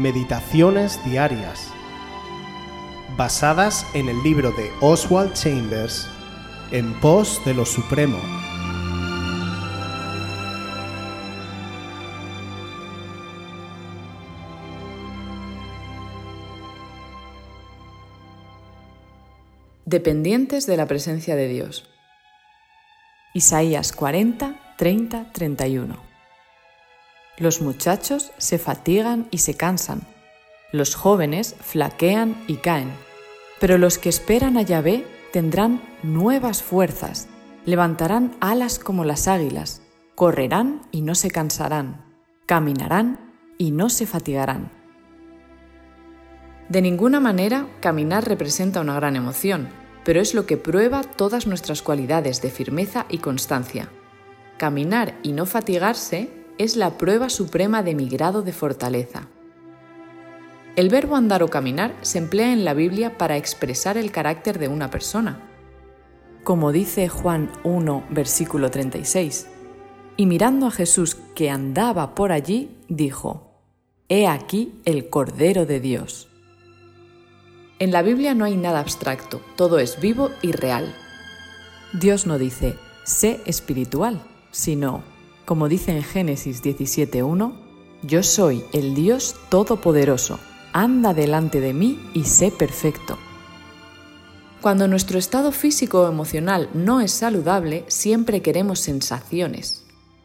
Meditaciones Diarias, basadas en el libro de Oswald Chambers, En pos de lo Supremo. Dependientes de la presencia de Dios. Isaías 40, 30, 31. Los muchachos se fatigan y se cansan, los jóvenes flaquean y caen, pero los que esperan a Yahvé tendrán nuevas fuerzas, levantarán alas como las águilas, correrán y no se cansarán, caminarán y no se fatigarán. De ninguna manera caminar representa una gran emoción, pero es lo que prueba todas nuestras cualidades de firmeza y constancia. Caminar y no fatigarse es la prueba suprema de mi grado de fortaleza. El verbo andar o caminar se emplea en la Biblia para expresar el carácter de una persona. Como dice Juan 1, versículo 36, y mirando a Jesús que andaba por allí, dijo, He aquí el Cordero de Dios. En la Biblia no hay nada abstracto, todo es vivo y real. Dios no dice, sé espiritual, sino, como dice en Génesis 17.1, Yo soy el Dios Todopoderoso, anda delante de mí y sé perfecto. Cuando nuestro estado físico o emocional no es saludable, siempre queremos sensaciones.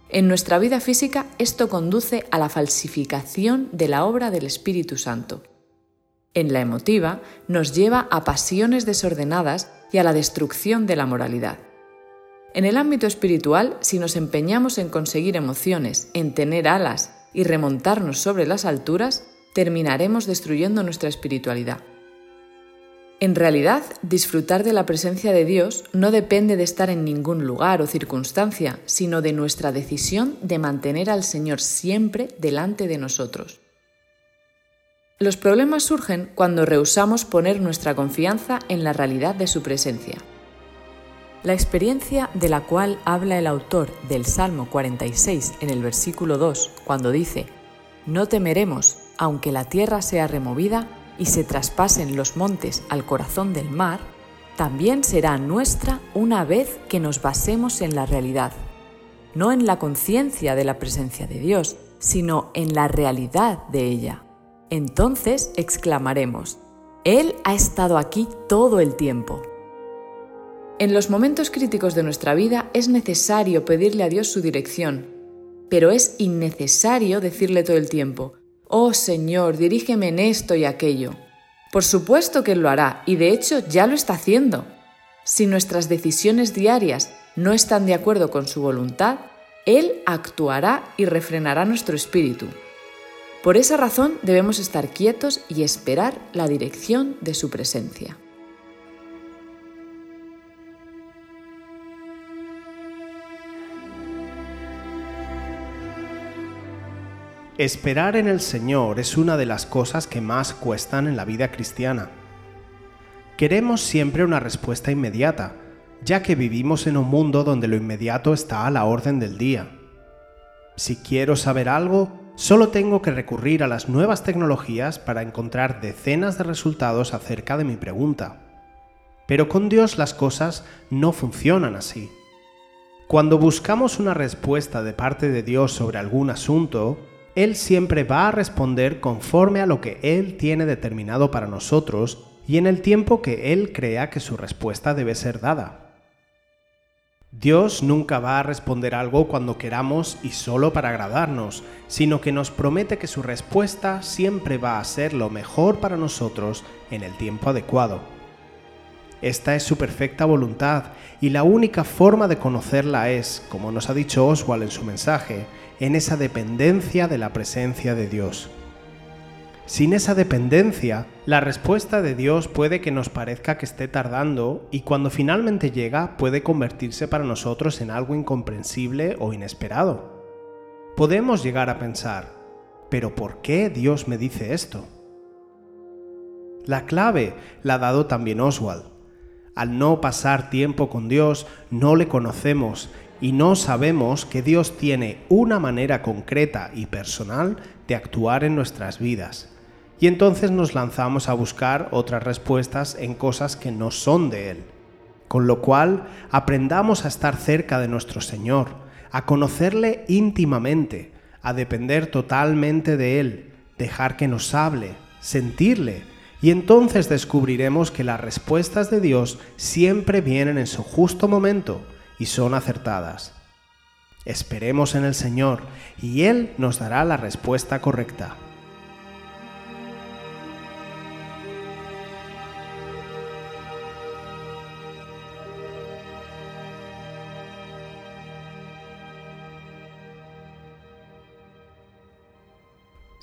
En nuestra vida física esto conduce a la falsificación de la obra del Espíritu Santo. En la emotiva nos lleva a pasiones desordenadas y a la destrucción de la moralidad. En el ámbito espiritual, si nos empeñamos en conseguir emociones, en tener alas y remontarnos sobre las alturas, terminaremos destruyendo nuestra espiritualidad. En realidad, disfrutar de la presencia de Dios no depende de estar en ningún lugar o circunstancia, sino de nuestra decisión de mantener al Señor siempre delante de nosotros. Los problemas surgen cuando rehusamos poner nuestra confianza en la realidad de su presencia. La experiencia de la cual habla el autor del Salmo 46 en el versículo 2, cuando dice, No temeremos, aunque la tierra sea removida y se traspasen los montes al corazón del mar, también será nuestra una vez que nos basemos en la realidad, no en la conciencia de la presencia de Dios, sino en la realidad de ella. Entonces exclamaremos, Él ha estado aquí todo el tiempo en los momentos críticos de nuestra vida es necesario pedirle a Dios su dirección, pero es innecesario decirle todo el tiempo, Oh Señor, dirígeme en esto y aquello. Por supuesto que Él lo hará, y de hecho ya lo está haciendo. Si nuestras decisiones diarias no están de acuerdo con su voluntad, Él actuará y refrenará nuestro espíritu. Por esa razón debemos estar quietos y esperar la dirección de su presencia. Esperar en el Señor es una de las cosas que más cuestan en la vida cristiana. Queremos siempre una respuesta inmediata, ya que vivimos en un mundo donde lo inmediato está a la orden del día. Si quiero saber algo, solo tengo que recurrir a las nuevas tecnologías para encontrar decenas de resultados acerca de mi pregunta. Pero con Dios las cosas no funcionan así. Cuando buscamos una respuesta de parte de Dios sobre algún asunto, él siempre va a responder conforme a lo que Él tiene determinado para nosotros y en el tiempo que Él crea que su respuesta debe ser dada. Dios nunca va a responder algo cuando queramos y solo para agradarnos, sino que nos promete que su respuesta siempre va a ser lo mejor para nosotros en el tiempo adecuado. Esta es su perfecta voluntad y la única forma de conocerla es, como nos ha dicho Oswald en su mensaje, en esa dependencia de la presencia de Dios. Sin esa dependencia, la respuesta de Dios puede que nos parezca que esté tardando y cuando finalmente llega puede convertirse para nosotros en algo incomprensible o inesperado. Podemos llegar a pensar, ¿pero por qué Dios me dice esto? La clave la ha dado también Oswald. Al no pasar tiempo con Dios, no le conocemos y no sabemos que Dios tiene una manera concreta y personal de actuar en nuestras vidas. y entonces nos lanzamos a buscar otras respuestas en cosas que no son de Él. Con lo cual, aprendamos a estar cerca de nuestro Señor, a conocerle íntimamente, a depender totalmente de Él, dejar que nos hable, sentirle, y entonces descubriremos que las respuestas de Dios siempre vienen en su justo momento y son acertadas. Esperemos en el Señor y Él nos dará la respuesta correcta.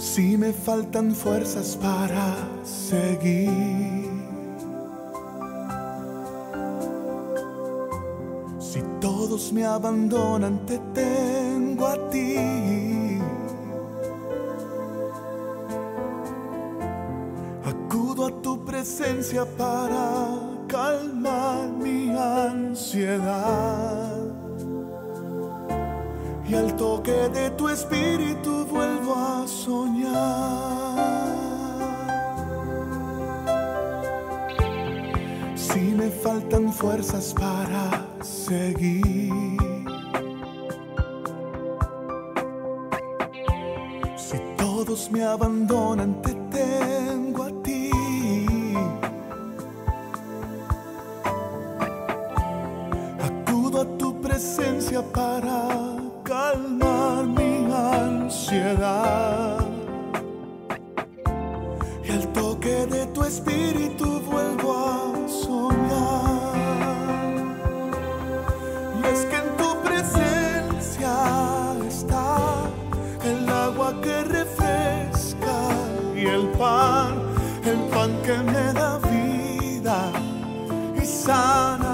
Si me faltan fuerzas para seguir. Si todos me abandonan, te tengo a ti. Acudo a tu presencia para calmar mi ansiedad. Y al toque de tu espíritu vuelvo a soñar. Si me faltan fuerzas para seguir. Si todos me abandonan, te de tu espíritu vuelvo a soñar. Y es que en tu presencia está el agua que refresca y el pan, el pan que me da vida y sana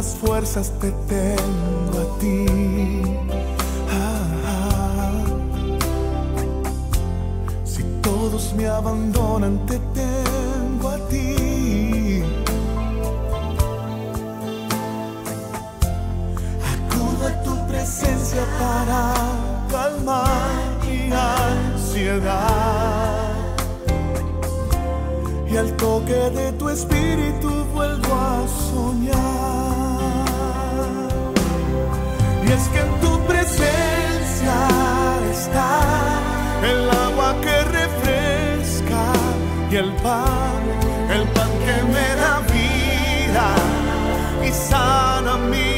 las fuerzas, te tengo a ti. Ah, ah. Si todos me abandonan, te tengo a ti. Acudo a tu presencia para calmar mi ansiedad y al toque de tu espíritu vuelvo a soñar. Y es que en tu presencia está el agua que refresca y el pan, el pan que me da vida y sana heridas.